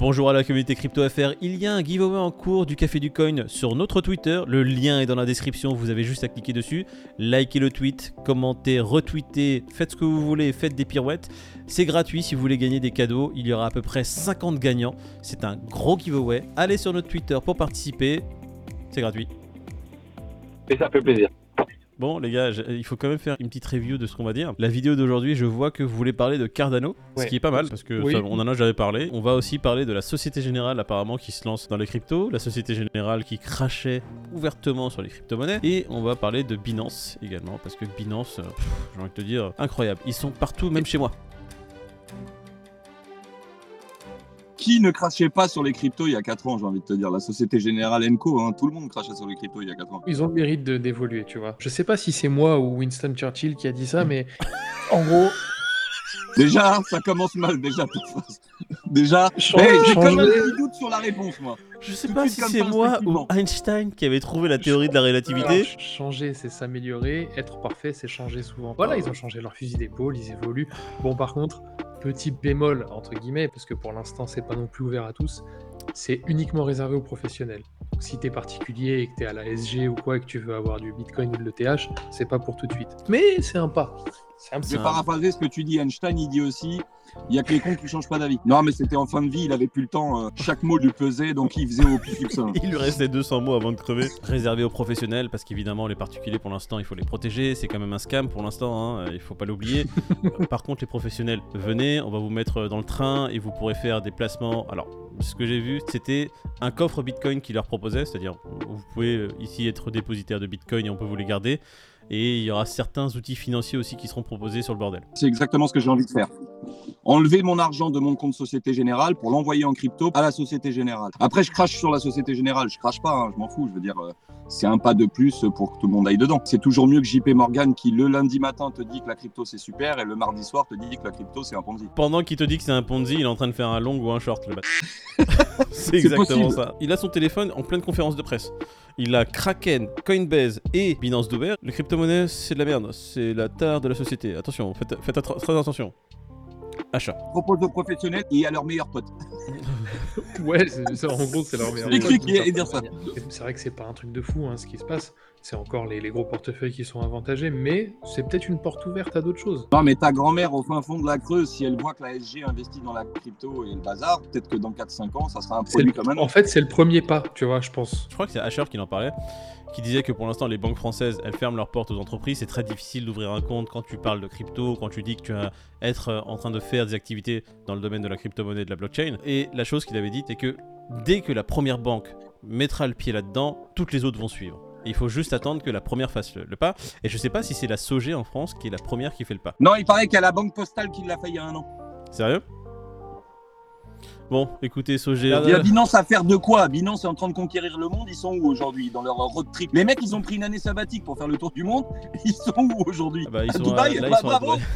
Bonjour à la communauté CryptoFR, il y a un giveaway en cours du Café du Coin sur notre Twitter, le lien est dans la description, vous avez juste à cliquer dessus, likez le tweet, commentez, retweetez, faites ce que vous voulez, faites des pirouettes, c'est gratuit si vous voulez gagner des cadeaux, il y aura à peu près 50 gagnants, c'est un gros giveaway, allez sur notre Twitter pour participer, c'est gratuit. Et ça fait plaisir. Bon, les gars, je- il faut quand même faire une petite review de ce qu'on va dire. La vidéo d'aujourd'hui, je vois que vous voulez parler de Cardano, ce qui est pas mal parce que Oui. ça, on en a jamais parlé. On va aussi parler de la Société Générale, apparemment, qui se lance dans les cryptos, la Société Générale qui crachait ouvertement sur les crypto-monnaies, et on va parler de Binance également parce que Binance, euh, j'ai envie de te dire, incroyable. Ils sont partout, même chez moi. Qui ne crachait pas sur les cryptos il y a 4 ans, j'ai envie de te dire? La Société Générale Enco, hein, tout le monde crachait sur les cryptos il y a 4 ans. Ils ont le mérite de- d'évoluer, tu vois. Je sais pas si c'est moi ou Winston Churchill qui a dit ça, mais en gros, Déjà, ça commence mal, déjà, toute phrase. Déjà, hey, j'ai quand même changer- un petit doute sur la réponse, moi. Je sais Tout pas si c'est moi ou. Einstein qui avait trouvé la théorie de la relativité. alors, changer, c'est s'améliorer. Être parfait, c'est changer souvent. Voilà, ils ont changé leur fusil d'épaule, ils évoluent. Bon, par contre, petit bémol, entre guillemets, parce que pour l'instant, c'est pas non plus ouvert à tous, c'est uniquement réservé aux professionnels. Donc, si t'es particulier et que t'es à la SG ou quoi, et que tu veux avoir du Bitcoin ou de l'ETH, c'est pas pour tout de suite. Mais c'est un pas. C'est un Je vais paraphraser ce que tu dis, Einstein, il dit aussi il y a que les cons qui changent pas d'avis. Non, mais c'était en fin de vie, il avait plus le temps, euh, chaque mot lui pesait, donc il faisait au plus succinct. Il lui restait 200 mots avant de crever. Réservé aux professionnels, parce qu'évidemment, les particuliers, pour l'instant, il faut les protéger. C'est quand même un scam pour l'instant, hein, il faut pas l'oublier. Euh, Par contre, les professionnels, venez, on va vous mettre dans le train et vous pourrez faire des placements. Alors, ce que j'ai vu, c'était un coffre Bitcoin qui leur proposait, c'est-à-dire, vous pouvez euh, ici être dépositaire de Bitcoin et on peut vous les garder. Et il y aura certains outils financiers aussi qui seront proposés sur le bordel. C'est exactement ce que j'ai envie de faire. Enlever mon argent de mon compte Société Générale pour l'envoyer en crypto à la Société Générale. Après, je crache sur la Société Générale. Je crache pas, hein, je m'en fous. Je veux dire, euh, c'est un pas de plus pour que tout le monde aille dedans. C'est toujours mieux que JP Morgan qui, le lundi matin, te dit que la crypto c'est super et le mardi soir te dit que la crypto c'est un Ponzi. Pendant qu'il te dit que c'est un Ponzi, il est en train de faire un long ou un short, le bat. c'est exactement possible. ça. Il a son téléphone en pleine conférence de presse. Il a Kraken, Coinbase et Binance d'ouvert. Les crypto-monnaies, c'est de la merde. C'est la tare de la société. Attention, faites, faites attra- très attention. Achat. Propose aux professionnels et à leurs meilleurs potes. Ouais, c'est- c'est- en gros, c'est leur meilleur. Pote, ça. C'est vrai que c'est pas un truc de fou hein, ce qui se passe. C'est encore les, les gros portefeuilles qui sont avantagés, mais c'est peut-être une porte ouverte à d'autres choses. Non, mais ta grand-mère au fin fond de la Creuse, si elle voit que la SG investit dans la crypto et le bazar, peut-être que dans 4-5 ans, ça sera un C'est produit comme un en fait, c'est le premier pas, tu vois, je pense. Je crois que c'est Asher qui en parlait, qui disait que pour l'instant, les banques françaises, elles ferment leurs portes aux entreprises. C'est très difficile d'ouvrir un compte quand tu parles de crypto, quand tu dis que tu vas être euh, en train de faire des activités dans le domaine de la crypto-monnaie et de la blockchain. Et la chose qu'il avait dite est que dès que la première banque mettra le pied là-dedans, toutes les autres vont suivre. Il faut juste attendre que la première fasse le, le pas. Et je sais pas si c'est la Sogé en France qui est la première qui fait le pas. Non, il paraît qu'il y a la banque postale qui l'a fait il y a un an. Sérieux? Bon, écoutez, Sogé. Il y a Binance à faire de quoi? Binance est en train de conquérir le monde. Ils sont où aujourd'hui dans leur road trip? Les mecs, ils ont pris une année sabbatique pour faire le tour du monde. Ils sont où aujourd'hui? Ah bah, ils À sont Dubaï à- là, ils sont à bravo. Dubaï.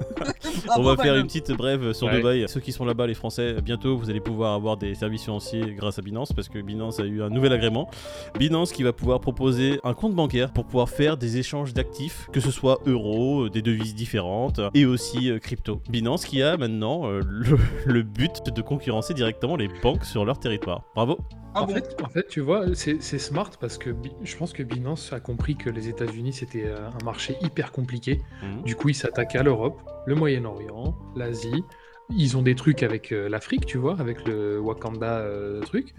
On va faire une petite brève sur Ouais. Dubaï. Ceux qui sont là-bas, les Français, bientôt vous allez pouvoir avoir des services financiers grâce à Binance parce que Binance a eu un nouvel agrément. Binance qui va pouvoir proposer un compte bancaire pour pouvoir faire des échanges d'actifs, que ce soit euros, euh, des devises différentes et aussi euh, crypto. Binance qui a maintenant euh, le, le but de concurrencer directement les banques sur leur territoire. Bravo. Ah en, bon fait, en fait, tu vois, c'est smart parce que je pense que Binance a compris que les États-Unis c'était euh, un marché hyper compliqué. Mhm. Du coup, ils s'attaquent à l'Europe, le Moyen-Orient, l'Asie. Ils ont des trucs avec euh, l'Afrique, tu vois, avec le Wakanda euh, truc.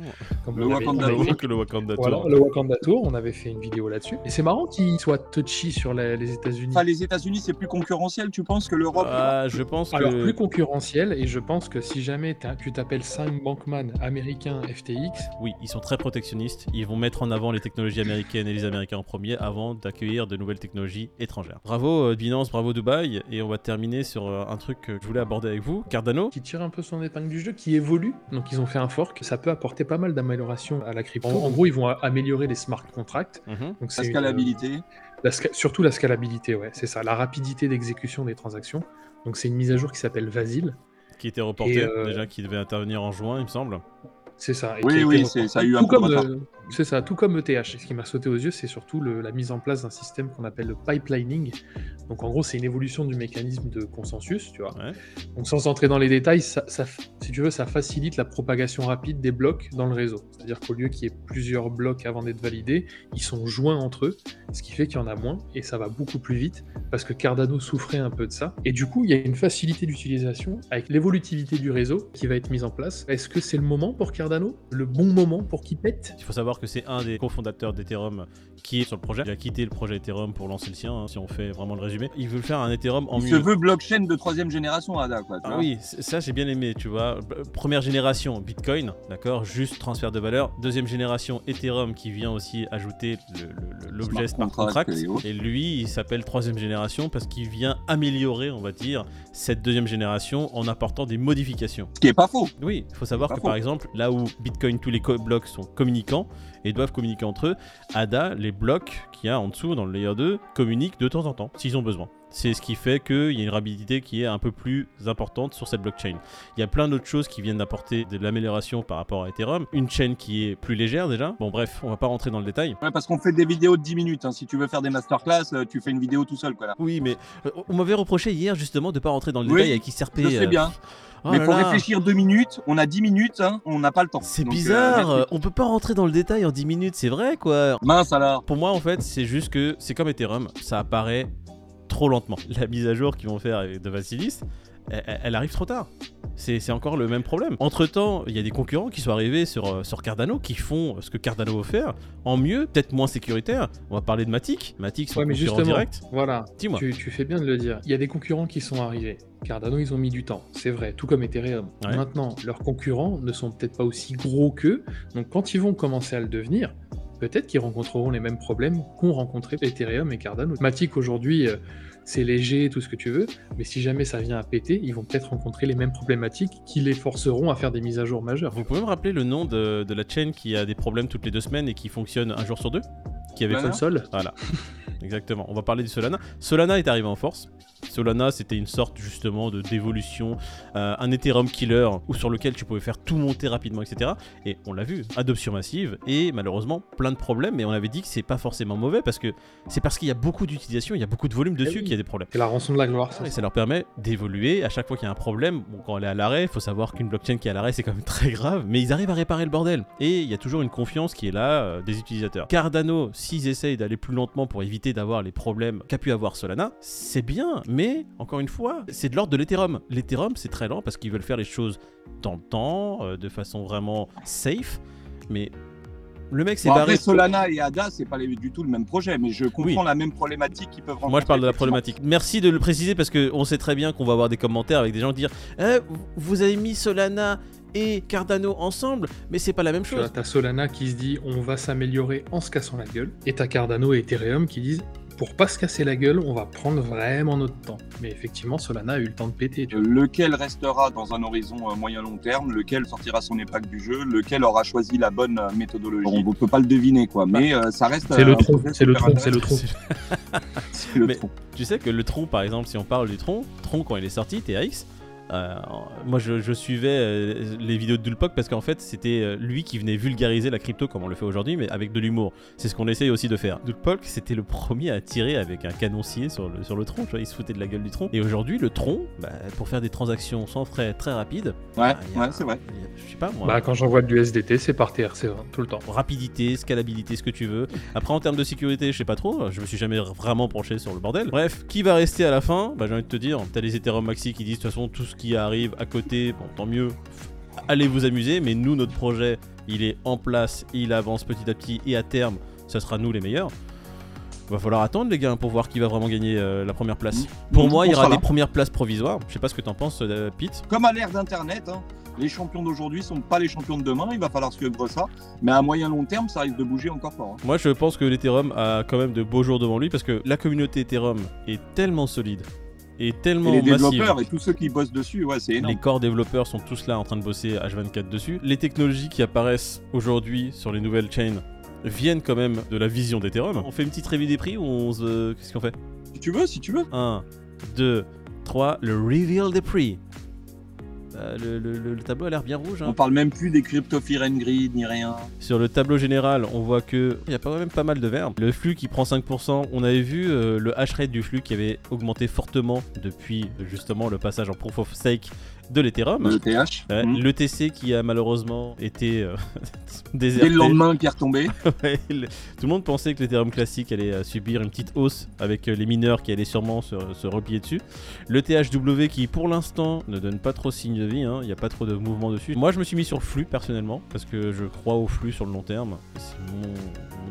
Comme Le Wakanda avait Tour. que le Wakanda Voilà, Tour. le Wakanda Tour, on avait fait une vidéo là-dessus. Et c'est marrant qu'ils soient touchy sur la- les États-Unis. Enfin, les États-Unis, c'est plus concurrentiel, tu penses, que l'Europe Ah, je pense que. Alors, plus concurrentiel, et je pense que si jamais tu t'appelles Sam Bankman américain FTX, Oui, ils sont très protectionnistes. Ils vont mettre en avant les technologies américaines et les Américains en premier avant d'accueillir de nouvelles technologies étrangères. Bravo euh, Binance, bravo Dubaï. Et on va terminer sur un truc que je voulais aborder avec vous. Cardano. qui tire un peu son épingle du jeu, qui évolue. Donc ils ont fait un fork, ça peut apporter pas mal d'améliorations à la crypto. En, en gros, ils vont améliorer les smart contracts. Mhm. Donc La c'est une- scalabilité. la sca- surtout la scalabilité, ouais, c'est ça, la rapidité d'exécution des transactions. Donc c'est une mise à jour qui s'appelle Vasil. Qui était reporté Et, euh, déjà, qui devait intervenir en juin, il me semble. C'est ça. et Oui, oui, ça a eu un Tout peu de retard. euh, C'est ça, tout comme ETH. Et ce qui m'a sauté aux yeux, c'est surtout le- la mise en place d'un système qu'on appelle le pipelining. Donc en gros, c'est une évolution du mécanisme de consensus, tu vois. Ouais. Donc sans entrer dans les détails, ça, ça f- si tu veux, ça facilite la propagation rapide des blocs dans le réseau. C'est-à-dire qu'au lieu qu'il y ait plusieurs blocs avant d'être validés, ils sont joints entre eux, ce qui fait qu'il y en a moins et ça va beaucoup plus vite parce que Cardano souffrait un peu de ça. Et du coup, il y a une facilité d'utilisation avec l'évolutivité du réseau qui va être mise en place. Est-ce que c'est le moment pour Cardano? Le bon moment pour qu'il pète? Il faut savoir que c'est un des cofondateurs d'Ethereum qui est sur le projet. Il a quitté le projet Ethereum pour lancer le sien, hein, si on fait vraiment le résumé. Il veut faire un Ethereum en Il mieux. se veut blockchain de troisième génération, Ada. Quoi, tu Ah vois. oui, ça j'ai bien aimé, tu vois. Première génération, Bitcoin, d'accord, juste transfert de valeur. Deuxième génération, Ethereum qui vient aussi ajouter l'objet Smart smart contract. contract et lui, il s'appelle troisième génération parce qu'il vient améliorer, on va dire, cette deuxième génération en apportant des modifications. Ce qui est pas faux. Oui, il faut savoir que faux. par exemple, là où Bitcoin, tous les blocs sont communicants et doivent communiquer entre eux, ADA, les blocs qu'il y a en dessous dans le layer 2, communiquent de temps en temps, s'ils ont besoin. C'est ce qui fait qu'il y a une rapidité qui est un peu plus importante sur cette blockchain. Il y a plein d'autres choses qui viennent d'apporter de l'amélioration par rapport à Ethereum. Une chaîne qui est plus légère déjà. Bon bref, on va pas rentrer dans le détail. Ouais, parce qu'on fait des vidéos de 10 minutes. hein. Si tu veux faire des masterclass, euh, tu fais une vidéo tout seul. Quoi, là. Oui, mais euh, on m'avait reproché hier justement de pas rentrer dans le Oui, détail avec ICRP. Je sais euh, bien. oh mais là pour réfléchir deux minutes, on a 10 minutes, hein, on n'a pas le temps. C'est euh, bizarre, euh, on peut pas rentrer dans le détail en 10 minutes, c'est vrai quoi. Mince alors. Pour moi, en fait, c'est juste que c'est comme Ethereum, ça apparaît trop lentement. La mise à jour qu'ils vont faire avec- de Vasilis, elle, arrive trop tard. C'est encore le même problème. Entre temps, il y a des concurrents qui sont arrivés sur, euh, sur Cardano qui font ce que Cardano veut faire en mieux, peut-être moins sécuritaire. On va parler de Matic. Matic, c'est Ouais, mais concurrent justement, direct. voilà, Dis-moi. tu, tu fais bien de le dire. Il y a des concurrents qui sont arrivés. Cardano, ils ont mis du temps, c'est vrai, tout comme Ethereum. Ouais. Maintenant, leurs concurrents ne sont peut-être pas aussi gros qu'eux, donc quand ils vont commencer à le devenir, peut-être qu'ils rencontreront les mêmes problèmes qu'ont rencontré Ethereum et Cardano. Matic aujourd'hui, euh, c'est léger, tout ce que tu veux, mais si jamais ça vient à péter, ils vont peut-être rencontrer les mêmes problématiques qui les forceront à faire des mises à jour majeures. Vous pouvez me rappeler le nom de, de la chaîne qui a des problèmes toutes les deux semaines et qui fonctionne un jour sur deux? Qui avait Solana Console Voilà, exactement. On va parler du Solana. Solana est arrivé en force. Solana, c'était une sorte justement de d'évolution, euh, un Ethereum killer ou sur lequel tu pouvais faire tout monter rapidement, etc. Et on l'a vu, adoption massive et malheureusement plein de problèmes. Mais on avait dit que c'est pas forcément mauvais parce que c'est parce qu'il y a beaucoup d'utilisation, il y a beaucoup de volume dessus oui. qu'il y a des problèmes. C'est la rançon de la gloire, ça. Et ça leur permet d'évoluer. À chaque fois qu'il y a un problème, bon, quand elle est à l'arrêt, il faut savoir qu'une blockchain qui est à l'arrêt, c'est quand même très grave. Mais ils arrivent à réparer le bordel. Et il y a toujours une confiance qui est là euh, des utilisateurs. Cardano, s'ils essayent d'aller plus lentement pour éviter d'avoir les problèmes qu'a pu avoir Solana, c'est bien. Mais encore une fois, c'est de l'ordre de l'Ethereum. L'Ethereum, c'est très lent parce qu'ils veulent faire les choses dans le temps, euh, de façon vraiment safe. Mais le mec Bon, barré. après, Solana et ADA, c'est pas les- du tout le même projet, mais je comprends la même problématique qu'ils peuvent rencontrer. Moi, je parle de la problématique. Merci de le préciser parce qu'on sait très bien qu'on va avoir des commentaires avec des gens dire Eh, Vous avez mis Solana et Cardano ensemble, mais c'est pas la même chose. t'as Solana qui se dit on va s'améliorer en se cassant la gueule, et t'as Cardano et Ethereum qui disent pour pas se casser la gueule, on va prendre vraiment notre temps. Mais effectivement, Solana a eu le temps de péter. tu vois. Lequel restera dans un horizon euh, moyen-long terme, lequel sortira son épingle du jeu, lequel aura choisi la bonne euh, méthodologie? On ne peut pas le deviner, quoi, mais euh, ça reste. C'est le tronc, c'est le tronc, c'est le tronc. C'est le Mais- tronc. Tu sais que le tronc, par exemple, si on parle du tronc, tronc quand il est sorti, TAX. Euh, moi je, je suivais euh, les vidéos de Dulpok parce qu'en fait c'était euh, lui qui venait vulgariser la crypto comme on le fait aujourd'hui mais avec de l'humour. C'est ce qu'on essaye aussi de faire. Dulpok c'était le premier à tirer avec un canoncier sur le, sur le tronc, tu vois, il se foutait de la gueule du tronc. Et aujourd'hui le tronc, bah, pour faire des transactions sans frais très rapides, Ouais, bah, a- ouais, c'est vrai. a- Je sais pas moi. Bah, quand j'envoie de l'USDT, c'est par TRC20 tout le temps. rapidité, scalabilité, ce que tu veux. Après, en termes de sécurité, je sais pas trop, je me suis jamais vraiment penché sur le bordel. Bref, qui va rester à la fin? Bah, j'ai envie de te dire, t'as les Ethereum Maxi qui disent de toute façon, tout ce qui arrive à côté, bon, tant mieux, allez vous amuser, mais nous, notre projet, il est en place, il avance petit à petit, et à terme, ça sera nous les meilleurs. Va falloir attendre, les gars, pour voir qui va vraiment gagner euh, la première place. Pour moi, il y aura des là. premières places provisoires. Je sais pas ce que t'en penses, euh, Pete. Comme à l'ère d'Internet, hein, les champions d'aujourd'hui sont pas les champions de demain, il va falloir suivre ça. Mais à moyen long terme, ça risque de bouger encore fort. hein. Moi, je pense que l'Ethereum a quand même de beaux jours devant lui parce que la communauté Ethereum est tellement solide et Et tellement les massive. développeurs et tous ceux qui bossent dessus, ouais, c'est énorme. Les corps développeurs sont tous là en train de bosser H24 dessus. Les technologies qui apparaissent aujourd'hui sur les nouvelles chains viennent quand même de la vision d'Ethereum. On fait une petite revue des prix ou on se... Qu'est-ce qu'on fait? Si tu veux, si tu veux. 1, 2, 3, le reveal des prix. Bah, le, le- le- le tableau a l'air bien rouge. hein. On parle même plus des crypto and greed ni rien. Sur le tableau général, on voit que il y a pas même pas mal de verts. Le flux qui prend 5%, on avait vu euh, le hash rate du flux qui avait augmenté fortement depuis euh, justement le passage en proof of stake de l'Ethereum. Le TH. Ouais, Mhm. Le TC qui a malheureusement été euh, Dès déserté. le lendemain qui est retombé. Ouais, le- Tout le monde pensait que l'Ethereum classique allait euh, subir une petite hausse avec euh, les mineurs qui allaient sûrement se, se replier dessus. Le THW qui pour l'instant ne donne pas trop signe de vie, hein, il n'y a pas trop de mouvement dessus. Moi je me suis mis sur le flux personnellement parce que je crois au flux sur le long terme. C'est mon,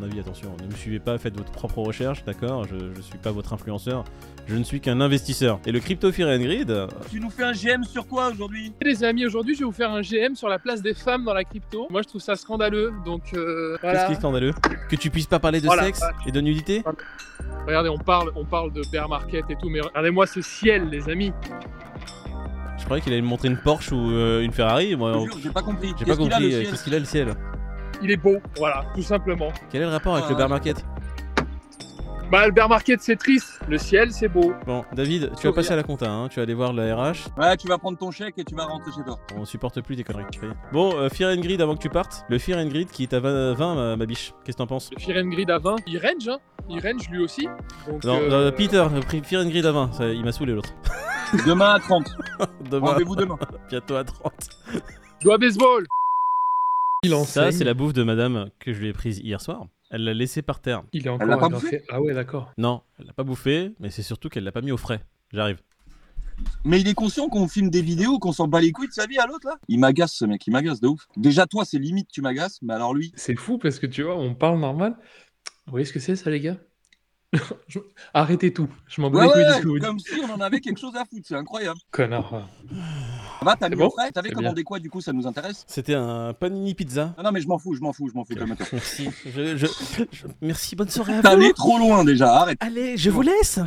mon avis, attention, ne me suivez pas, faites votre propre recherche, d'accord? Je, je suis pas votre influenceur, je ne suis qu'un investisseur. Et le Crypto Fear and euh, Tu nous fais un GM sur quoi? Aujourd'hui Les amis, aujourd'hui, je vais vous faire un GM sur la place des femmes dans la crypto. Moi, je trouve ça scandaleux. Donc, euh, qu'est-ce qui est scandaleux? Que tu puisses pas parler de Voilà. sexe et de nudité? Regardez, on parle, on parle de bear market et tout, mais regardez-moi ce ciel, les amis. Je croyais qu'il allait me montrer une Porsche ou euh, une Ferrari, moi Je te on- jure, J'ai pas compris. J'ai pas Qu'est-ce qu'il a, compris le euh, ciel? qu'est-ce qu'il a le ciel? Il est beau, voilà, tout simplement. Quel est le rapport avec Ah, le bear ouais. market? Bah, bear market, c'est triste. Le ciel, c'est beau. Bon, David, tu vas passer à la compta, hein, tu vas aller voir la RH. Ouais, tu vas prendre ton chèque et tu vas rentrer chez toi. On supporte plus tes conneries. ça y est. Bon, euh, Fear and Greed avant que tu partes. Le Fear and Greed qui est à 20, 20, ma, ma biche. Qu'est-ce que t'en penses? Le Fear and Greed à 20, il range, hein. Il range lui aussi. Donc, Non, euh, non, Peter, euh, pris Fear and Greed à 20. Ça, il m'a saoulé l'autre. Demain à 30. Demain, Rendez-vous demain. bientôt à 30. Doigt baseball. Il Ça, c'est la bouffe de madame que je lui ai prise hier soir. Elle l'a laissée par terre. Il est l'a encore pas bouffé Ah ouais, d'accord. Non, elle l'a pas bouffé, mais c'est surtout qu'elle l'a pas mis au frais. J'arrive. Mais il est conscient qu'on filme des vidéos, qu'on s'en bat les couilles de sa vie à l'autre là Il m'agace ce mec, il m'agace de ouf. Déjà toi c'est limite tu m'agaces, mais alors lui? C'est fou parce que tu vois, on parle normal. Vous voyez ce que c'est ça, les gars? Je- Arrêtez tout. Je m'en bats Ouais, les couilles de ce que vous dites. comme si on en avait quelque chose à foutre, c'est incroyable. Connard. Va, t'as C'est mis bon au frais T'avais commandé quoi du coup, ça nous intéresse C'était un panini pizza. Ah non mais je m'en fous, je m'en fous, je m'en fous, calme-toi. Merci. Je- je- je- Merci, bonne soirée à T'es vous. allé trop loin déjà, arrête. Allez, je vous laisse.